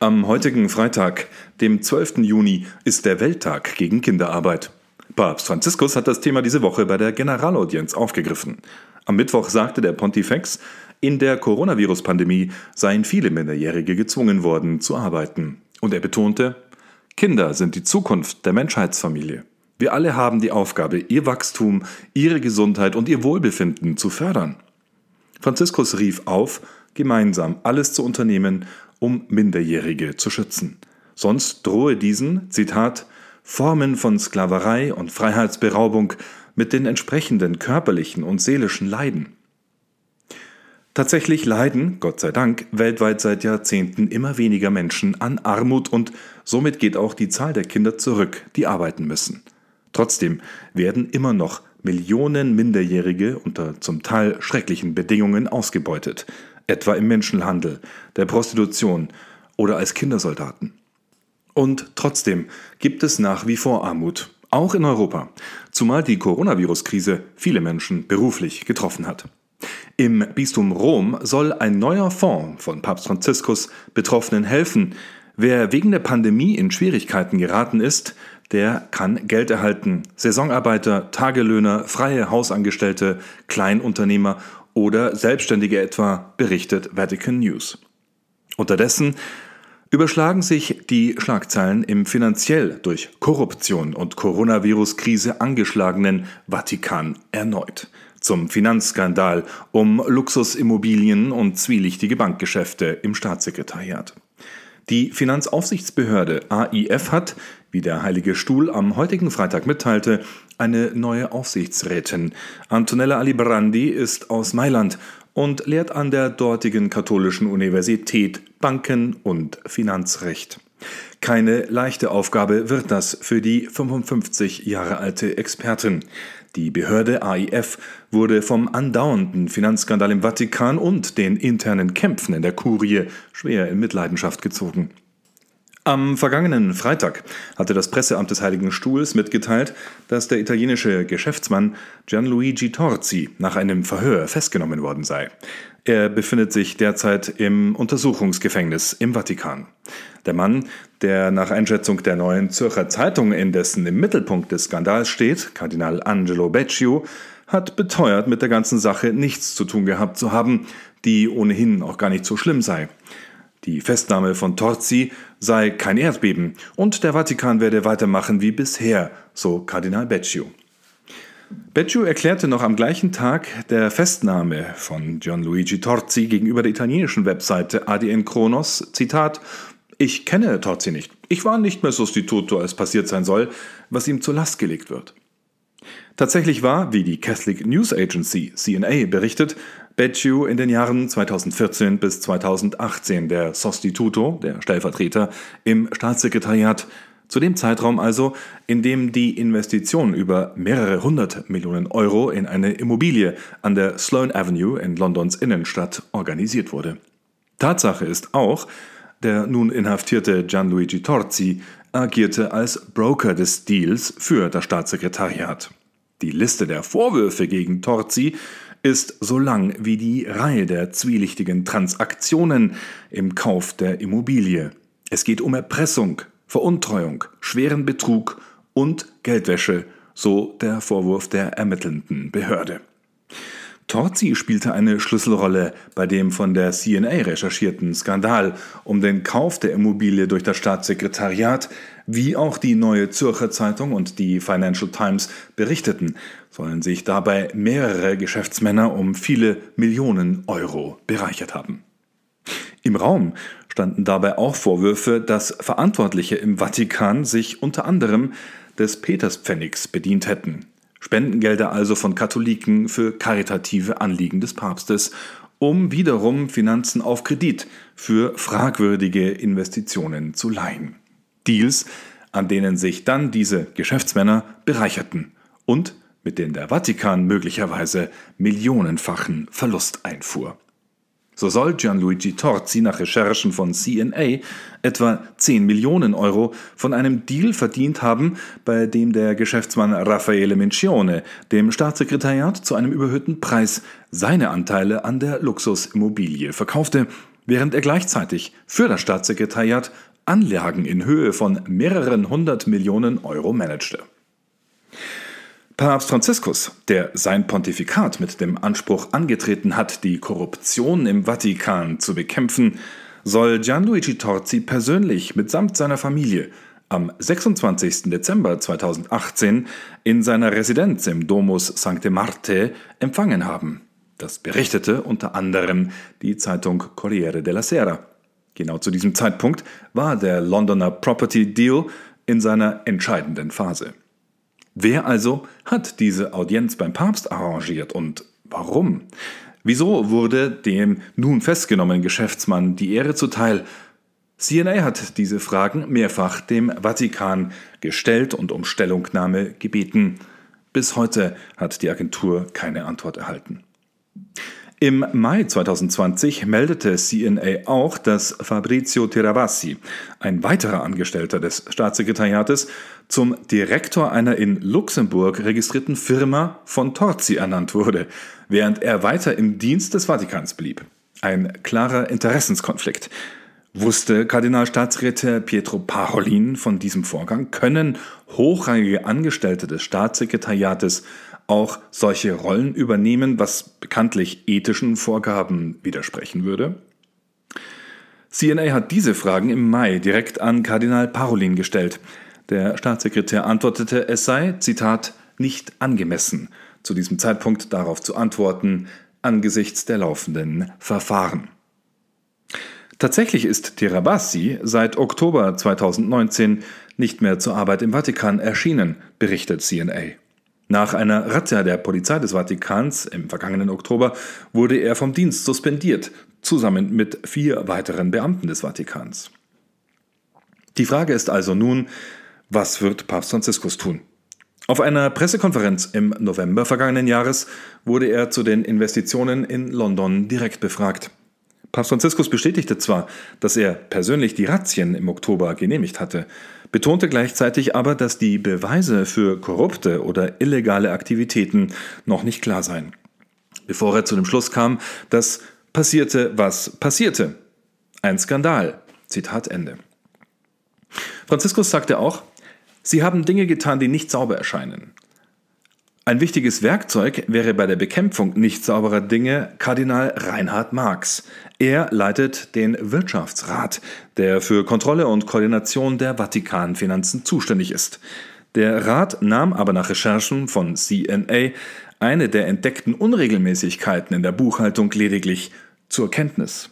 Am heutigen Freitag, dem 12. Juni, ist der Welttag gegen Kinderarbeit. Papst Franziskus hat das Thema diese Woche bei der Generalaudienz aufgegriffen. Am Mittwoch sagte der Pontifex, in der Coronavirus-Pandemie seien viele Minderjährige gezwungen worden zu arbeiten. Und er betonte, Kinder sind die Zukunft der Menschheitsfamilie. Wir alle haben die Aufgabe, ihr Wachstum, ihre Gesundheit und ihr Wohlbefinden zu fördern. Franziskus rief auf, gemeinsam alles zu unternehmen, um Minderjährige zu schützen. Sonst drohe diesen, Zitat, Formen von Sklaverei und Freiheitsberaubung mit den entsprechenden körperlichen und seelischen Leiden. Tatsächlich leiden, Gott sei Dank, weltweit seit Jahrzehnten immer weniger Menschen an Armut und somit geht auch die Zahl der Kinder zurück, die arbeiten müssen. Trotzdem werden immer noch Millionen Minderjährige unter zum Teil schrecklichen Bedingungen ausgebeutet, etwa im Menschenhandel, der Prostitution oder als Kindersoldaten. Und trotzdem gibt es nach wie vor Armut, auch in Europa, zumal die Coronavirus-Krise viele Menschen beruflich getroffen hat. Im Bistum Rom soll ein neuer Fonds von Papst Franziskus Betroffenen helfen. Wer wegen der Pandemie in Schwierigkeiten geraten ist, der kann Geld erhalten. Saisonarbeiter, Tagelöhner, freie Hausangestellte, Kleinunternehmer oder Selbstständige etwa, berichtet Vatican News. Unterdessen überschlagen sich die Schlagzeilen im finanziell durch Korruption und Coronavirus-Krise angeschlagenen Vatikan erneut. Zum Finanzskandal um Luxusimmobilien und zwielichtige Bankgeschäfte im Staatssekretariat. Die Finanzaufsichtsbehörde AIF hat, wie der Heilige Stuhl am heutigen Freitag mitteilte, eine neue Aufsichtsrätin. Antonella Alibrandi ist aus Mailand und lehrt an der dortigen katholischen Universität Banken- und Finanzrecht. Keine leichte Aufgabe wird das für die 55 Jahre alte Expertin. Die Behörde AIF wurde vom andauernden Finanzskandal im Vatikan und den internen Kämpfen in der Kurie schwer in Mitleidenschaft gezogen. Am vergangenen Freitag hatte das Presseamt des Heiligen Stuhls mitgeteilt, dass der italienische Geschäftsmann Gianluigi Torzi nach einem Verhör festgenommen worden sei. Er befindet sich derzeit im Untersuchungsgefängnis im Vatikan. Der Mann, der nach Einschätzung der neuen Zürcher Zeitung indessen im Mittelpunkt des Skandals steht, Kardinal Angelo Becciu, hat beteuert, mit der ganzen Sache nichts zu tun gehabt zu haben, die ohnehin auch gar nicht so schlimm sei. Die Festnahme von Torzi sei kein Erdbeben und der Vatikan werde weitermachen wie bisher, so Kardinal Becciu. Becciu erklärte noch am gleichen Tag der Festnahme von Gianluigi Torzi gegenüber der italienischen Webseite ADN Kronos, Zitat, ich kenne Torzi nicht. Ich war nicht mehr Sostituto, als passiert sein soll, was ihm zur Last gelegt wird. Tatsächlich war, wie die Catholic News Agency CNA berichtet, Becciu in den Jahren 2014 bis 2018 der Sostituto, der Stellvertreter, im Staatssekretariat, zu dem Zeitraum also, in dem die Investition über mehrere hundert Millionen Euro in eine Immobilie an der Sloane Avenue in Londons Innenstadt organisiert wurde. Tatsache ist auch, der nun inhaftierte Gianluigi Torzi agierte als Broker des Deals für das Staatssekretariat. Die Liste der Vorwürfe gegen Torzi ist so lang wie die Reihe der zwielichtigen Transaktionen im Kauf der Immobilie. Es geht um Erpressung, Veruntreuung, schweren Betrug und Geldwäsche, so der Vorwurf der ermittelnden Behörde. Torzi spielte eine Schlüsselrolle bei dem von der CNA recherchierten Skandal um den Kauf der Immobilie durch das Staatssekretariat, wie auch die Neue Zürcher Zeitung und die Financial Times berichteten, sollen sich dabei mehrere Geschäftsmänner um viele Millionen Euro bereichert haben. Im Raum standen dabei auch Vorwürfe, dass Verantwortliche im Vatikan sich unter anderem des Peterspfennigs bedient hätten. Spendengelder also von Katholiken für karitative Anliegen des Papstes, um wiederum Finanzen auf Kredit für fragwürdige Investitionen zu leihen. Deals, an denen sich dann diese Geschäftsmänner bereicherten und mit denen der Vatikan möglicherweise millionenfachen Verlust einfuhr. So soll Gianluigi Torzi nach Recherchen von CNA etwa 10 Millionen Euro von einem Deal verdient haben, bei dem der Geschäftsmann Raffaele Mencione dem Staatssekretariat zu einem überhöhten Preis seine Anteile an der Luxusimmobilie verkaufte, während er gleichzeitig für das Staatssekretariat Anlagen in Höhe von mehreren hundert Millionen Euro managte. Papst Franziskus, der sein Pontifikat mit dem Anspruch angetreten hat, die Korruption im Vatikan zu bekämpfen, soll Gianluigi Torzi persönlich mitsamt seiner Familie am 26. Dezember 2018 in seiner Residenz im Domus Sancte Marte empfangen haben. Das berichtete unter anderem die Zeitung Corriere della Sera. Genau zu diesem Zeitpunkt war der Londoner Property Deal in seiner entscheidenden Phase. Wer also hat diese Audienz beim Papst arrangiert und warum? Wieso wurde dem nun festgenommenen Geschäftsmann die Ehre zuteil? CNA hat diese Fragen mehrfach dem Vatikan gestellt und um Stellungnahme gebeten. Bis heute hat die Agentur keine Antwort erhalten. Im Mai 2020 meldete CNA auch, dass Fabrizio Teravassi, ein weiterer Angestellter des Staatssekretariates, zum Direktor einer in Luxemburg registrierten Firma von Torzi ernannt wurde, während er weiter im Dienst des Vatikans blieb. Ein klarer Interessenskonflikt. Wusste Kardinalstaatsräte Pietro Parolin von diesem Vorgang? Können hochrangige Angestellte des Staatssekretariates auch solche Rollen übernehmen, was bekanntlich ethischen Vorgaben widersprechen würde? CNA hat diese Fragen im Mai direkt an Kardinal Parolin gestellt. Der Staatssekretär antwortete, es sei, Zitat, nicht angemessen, zu diesem Zeitpunkt darauf zu antworten, angesichts der laufenden Verfahren. Tatsächlich ist Tirabassi seit Oktober 2019 nicht mehr zur Arbeit im Vatikan erschienen, berichtet CNA. Nach einer Razzia der Polizei des Vatikans im vergangenen Oktober wurde er vom Dienst suspendiert, zusammen mit vier weiteren Beamten des Vatikans. Die Frage ist also nun, was wird Papst Franziskus tun? Auf einer Pressekonferenz im November vergangenen Jahres wurde er zu den Investitionen in London direkt befragt. Papst Franziskus bestätigte zwar, dass er persönlich die Razzien im Oktober genehmigt hatte, betonte gleichzeitig aber, dass die Beweise für korrupte oder illegale Aktivitäten noch nicht klar seien. Bevor er zu dem Schluss kam, dass passierte, was passierte. Ein Skandal. Zitat Ende. Franziskus sagte auch, Sie haben Dinge getan, die nicht sauber erscheinen. Ein wichtiges Werkzeug wäre bei der Bekämpfung nicht sauberer Dinge Kardinal Reinhard Marx. Er leitet den Wirtschaftsrat, der für Kontrolle und Koordination der Vatikanfinanzen zuständig ist. Der Rat nahm aber nach Recherchen von CNA eine der entdeckten Unregelmäßigkeiten in der Buchhaltung lediglich zur Kenntnis.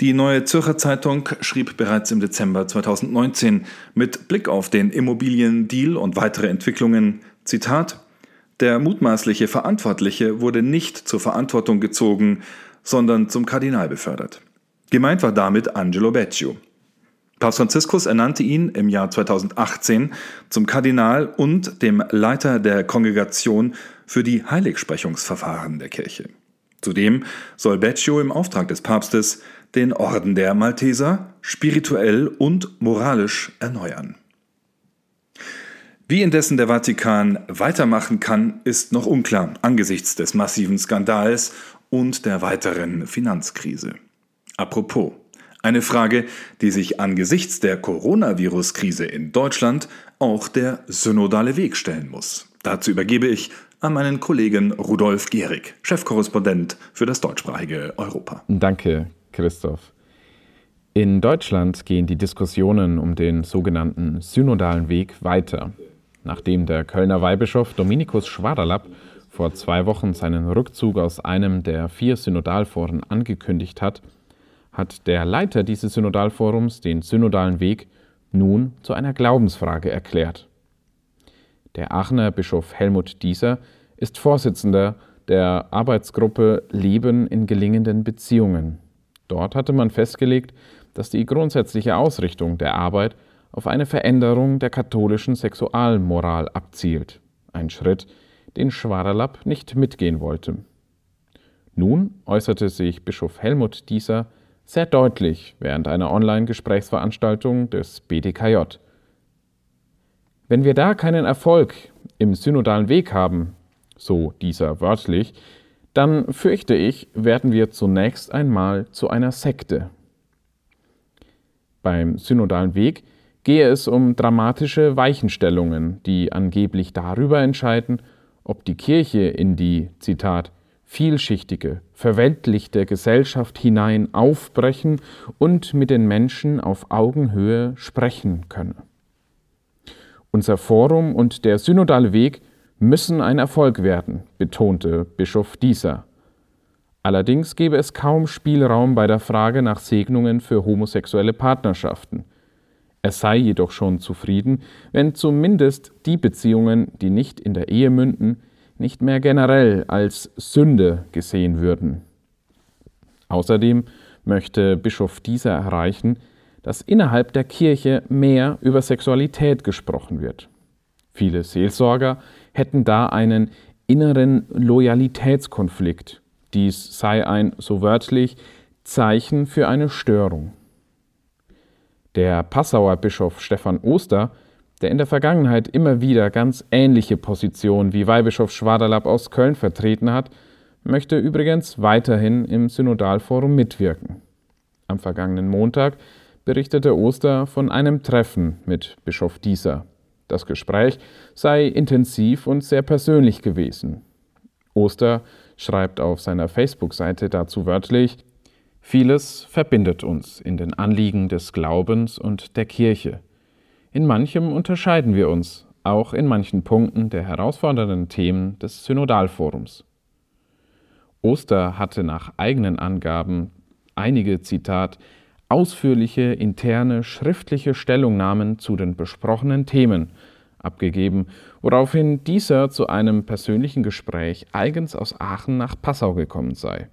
Die Neue Zürcher Zeitung schrieb bereits im Dezember 2019 mit Blick auf den Immobiliendeal und weitere Entwicklungen, Zitat, der mutmaßliche Verantwortliche wurde nicht zur Verantwortung gezogen, sondern zum Kardinal befördert. Gemeint war damit Angelo Beccio. Papst Franziskus ernannte ihn im Jahr 2018 zum Kardinal und dem Leiter der Kongregation für die Heiligsprechungsverfahren der Kirche. Zudem soll Beccio im Auftrag des Papstes den Orden der Malteser spirituell und moralisch erneuern. Wie indessen der Vatikan weitermachen kann, ist noch unklar angesichts des massiven Skandals und der weiteren Finanzkrise. Apropos, eine Frage, die sich angesichts der Coronavirus-Krise in Deutschland auch der synodale Weg stellen muss. Dazu übergebe ich an meinen Kollegen Rudolf Gehrig, Chefkorrespondent für das deutschsprachige Europa. Danke, Christoph. In Deutschland gehen die Diskussionen um den sogenannten synodalen Weg weiter. Nachdem der Kölner Weihbischof Dominikus Schwaderlapp vor zwei Wochen seinen Rückzug aus einem der vier Synodalforen angekündigt hat, hat der Leiter dieses Synodalforums den synodalen Weg nun zu einer Glaubensfrage erklärt. Der Aachener Bischof Helmut Dieser ist Vorsitzender der Arbeitsgruppe Leben in gelingenden Beziehungen. Dort hatte man festgelegt, dass die grundsätzliche Ausrichtung der Arbeit auf eine Veränderung der katholischen Sexualmoral abzielt. Ein Schritt, den Schwaderlapp nicht mitgehen wollte. Nun äußerte sich Bischof Helmut Dieser sehr deutlich während einer Online-Gesprächsveranstaltung des BDKJ. Wenn wir da keinen Erfolg im synodalen Weg haben, so dieser wörtlich, dann fürchte ich, werden wir zunächst einmal zu einer Sekte. Beim synodalen Weg gehe es um dramatische Weichenstellungen, die angeblich darüber entscheiden, ob die Kirche in die, Zitat, vielschichtige, verweltlichte Gesellschaft hinein aufbrechen und mit den Menschen auf Augenhöhe sprechen könne. Unser Forum und der synodale Weg müssen ein Erfolg werden, betonte Bischof Dieser. Allerdings gebe es kaum Spielraum bei der Frage nach Segnungen für homosexuelle Partnerschaften. Er sei jedoch schon zufrieden, wenn zumindest die Beziehungen, die nicht in der Ehe münden, nicht mehr generell als Sünde gesehen würden. Außerdem möchte Bischof Dieser erreichen, dass innerhalb der Kirche mehr über Sexualität gesprochen wird. Viele Seelsorger hätten da einen inneren Loyalitätskonflikt. Dies sei ein, so wörtlich, Zeichen für eine Störung. Der Passauer Bischof Stephan Oster, der in der Vergangenheit immer wieder ganz ähnliche Positionen wie Weihbischof Schwaderlapp aus Köln vertreten hat, möchte übrigens weiterhin im Synodalforum mitwirken. Am vergangenen Montag berichtete Oster von einem Treffen mit Bischof Dieser. Das Gespräch sei intensiv und sehr persönlich gewesen. Oster schreibt auf seiner Facebook-Seite dazu wörtlich, Vieles verbindet uns in den Anliegen des Glaubens und der Kirche. In manchem unterscheiden wir uns, auch in manchen Punkten der herausfordernden Themen des Synodalforums. Oster hatte nach eigenen Angaben einige, Zitat, ausführliche interne schriftliche Stellungnahmen zu den besprochenen Themen abgegeben, woraufhin dieser zu einem persönlichen Gespräch eigens aus Aachen nach Passau gekommen sei.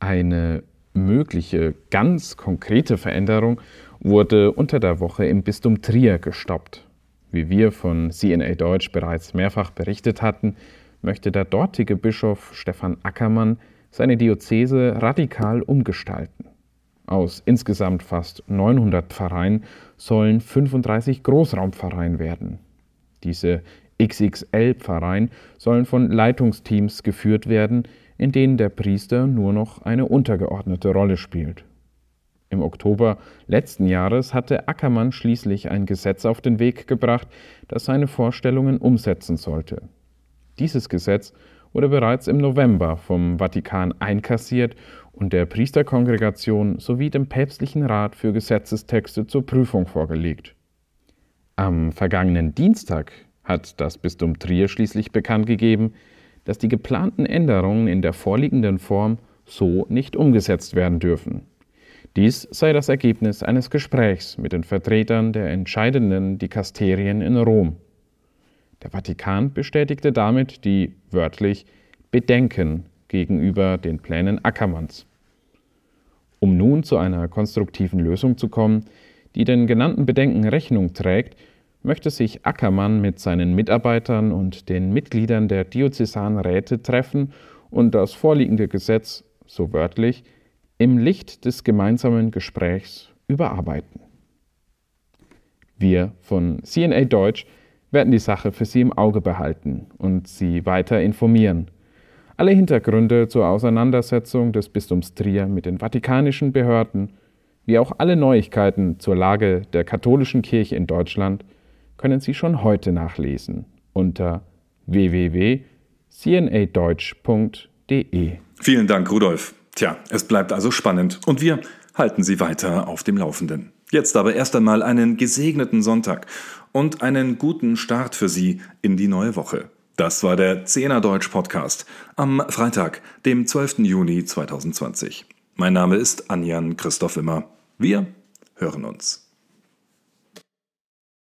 Eine mögliche ganz konkrete Veränderung wurde unter der Woche im Bistum Trier gestoppt. Wie wir von CNA Deutsch bereits mehrfach berichtet hatten, möchte der dortige Bischof Stefan Ackermann seine Diözese radikal umgestalten. Aus insgesamt fast 900 Pfarreien sollen 35 Großraumpfarreien werden. Diese XXL-Pfarreien sollen von Leitungsteams geführt werden, in denen der Priester nur noch eine untergeordnete Rolle spielt. Im Oktober letzten Jahres hatte Ackermann schließlich ein Gesetz auf den Weg gebracht, das seine Vorstellungen umsetzen sollte. Dieses Gesetz wurde bereits im November vom Vatikan einkassiert und der Priesterkongregation sowie dem päpstlichen Rat für Gesetzestexte zur Prüfung vorgelegt. Am vergangenen Dienstag hat das Bistum Trier schließlich bekannt gegeben, dass die geplanten Änderungen in der vorliegenden Form so nicht umgesetzt werden dürfen. Dies sei das Ergebnis eines Gesprächs mit den Vertretern der entscheidenden Dikasterien in Rom. Der Vatikan bestätigte damit die wörtlich Bedenken gegenüber den Plänen Ackermanns. Um nun zu einer konstruktiven Lösung zu kommen, die den genannten Bedenken Rechnung trägt, möchte sich Ackermann mit seinen Mitarbeitern und den Mitgliedern der diözesanen Räte treffen und das vorliegende Gesetz, so wörtlich, im Licht des gemeinsamen Gesprächs überarbeiten. Wir von CNA Deutsch werden die Sache für Sie im Auge behalten und Sie weiter informieren. Alle Hintergründe zur Auseinandersetzung des Bistums Trier mit den vatikanischen Behörden, wie auch alle Neuigkeiten zur Lage der katholischen Kirche in Deutschland, können Sie schon heute nachlesen unter www.cnadeutsch.de. Vielen Dank, Rudolf. Tja, es bleibt also spannend und wir halten Sie weiter auf dem Laufenden. Jetzt aber erst einmal einen gesegneten Sonntag und einen guten Start für Sie in die neue Woche. Das war der Zehner Deutsch Podcast am Freitag, dem 12. Juni 2020. Mein Name ist Anjan Christoph Immer. Wir hören uns.